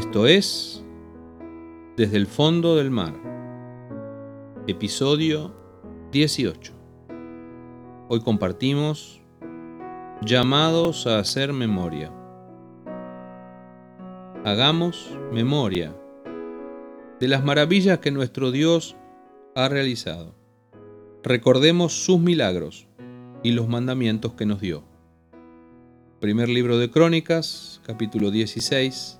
Esto es Desde el fondo del mar, episodio 18. Hoy compartimos Llamados a hacer memoria. Hagamos memoria de las maravillas que nuestro Dios ha realizado. Recordemos sus milagros y los mandamientos que nos dio. Primer libro de Crónicas, capítulo 16,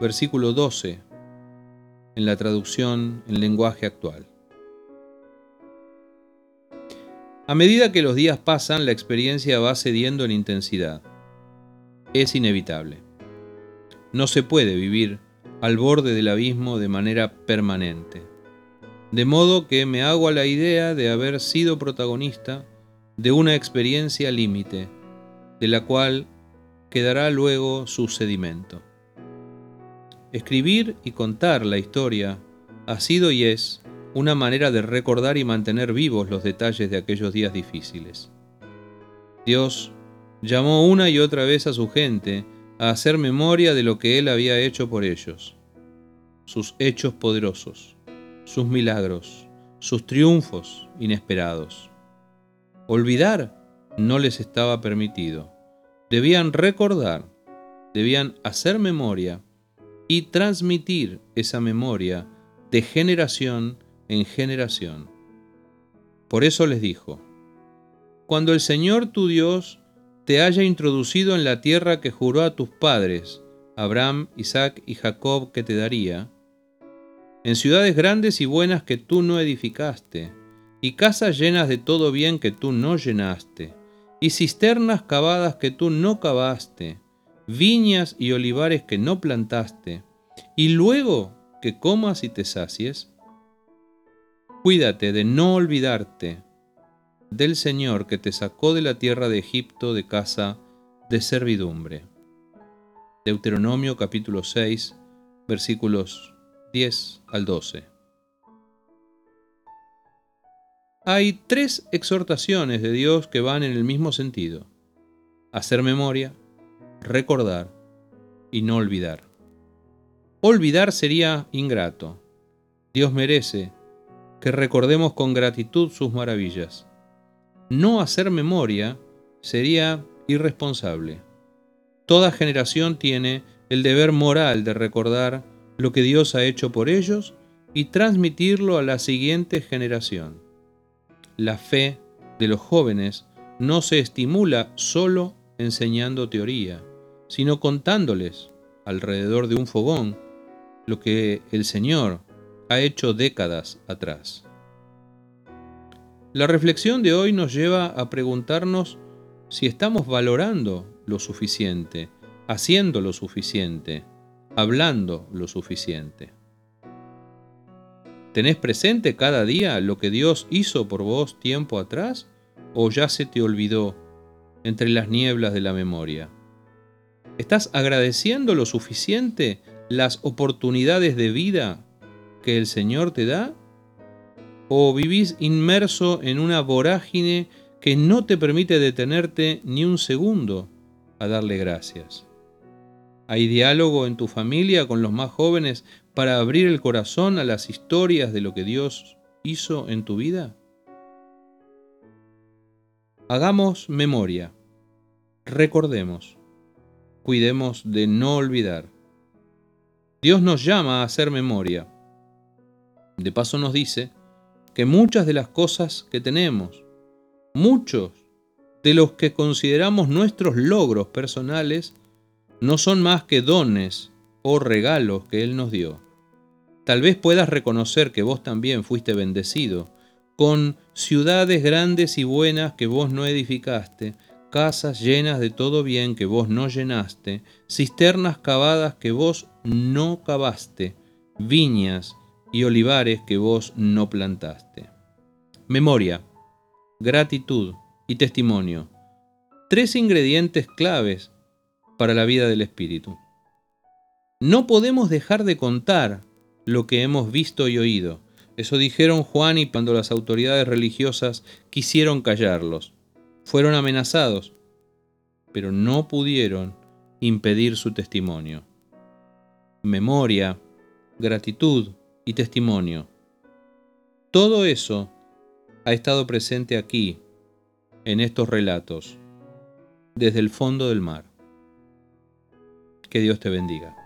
versículo 12, en la traducción en lenguaje actual. A medida que los días pasan, la experiencia va cediendo en intensidad. Es inevitable. No se puede vivir al borde del abismo de manera permanente. De modo que me hago a la idea de haber sido protagonista de una experiencia límite, de la cual quedará luego su sedimento. Escribir y contar la historia ha sido y es una manera de recordar y mantener vivos los detalles de aquellos días difíciles. Dios llamó una y otra vez a su gente a hacer memoria de lo que Él había hecho por ellos, sus hechos poderosos, sus milagros, sus triunfos inesperados. Olvidar no les estaba permitido. Debían recordar, debían hacer memoria y transmitir esa memoria de generación en generación. Por eso les dijo, cuando el Señor tu Dios te haya introducido en la tierra que juró a tus padres, Abraham, Isaac y Jacob, que te daría, en ciudades grandes y buenas que tú no edificaste, y casas llenas de todo bien que tú no llenaste, y cisternas cavadas que tú no cavaste, viñas y olivares que no plantaste, y luego que comas y te sacies, cuídate de no olvidarte del Señor que te sacó de la tierra de Egipto de casa de servidumbre. Deuteronomio capítulo 6 versículos 10 al 12. Hay tres exhortaciones de Dios que van en el mismo sentido. Hacer memoria, recordar y no olvidar. Olvidar sería ingrato. Dios merece que recordemos con gratitud sus maravillas no hacer memoria sería irresponsable. Toda generación tiene el deber moral de recordar lo que Dios ha hecho por ellos y transmitirlo a la siguiente generación. La fe de los jóvenes no se estimula solo enseñando teoría, sino contándoles alrededor de un fogón lo que el Señor ha hecho décadas atrás. La reflexión de hoy nos lleva a preguntarnos si estamos valorando lo suficiente, haciendo lo suficiente, hablando lo suficiente. ¿Tenés presente cada día lo que Dios hizo por vos tiempo atrás o ya se te olvidó entre las nieblas de la memoria? ¿Estás agradeciendo lo suficiente las oportunidades de vida que el Señor te da o vivís inmerso en una vorágine que no te permite detenerte ni un segundo a darle gracias. ¿Hay diálogo en tu familia con los más jóvenes para abrir el corazón a las historias de lo que Dios hizo en tu vida? Hagamos memoria, recordemos, cuidemos de no olvidar. Dios nos llama a hacer memoria. De paso nos dice que muchas de las cosas que tenemos, muchos de los que consideramos nuestros logros personales, no son más que dones o regalos que Él nos dio. Tal vez puedas reconocer que vos también fuiste bendecido con ciudades grandes y buenas que vos no edificaste, casas llenas de todo bien que vos no llenaste, cisternas cavadas que vos no cavaste, viñas y olivares que vos no plantaste. Memoria, gratitud y testimonio. Tres ingredientes claves para la vida del Espíritu. No podemos dejar de contar lo que hemos visto y oído. Eso dijeron Juan y cuando las autoridades religiosas quisieron callarlos. Fueron amenazados, pero no pudieron impedir su testimonio. memoria, gratitud y testimonio. Todo eso ha estado presente aquí, en estos relatos, desde el fondo del mar. Que Dios te bendiga.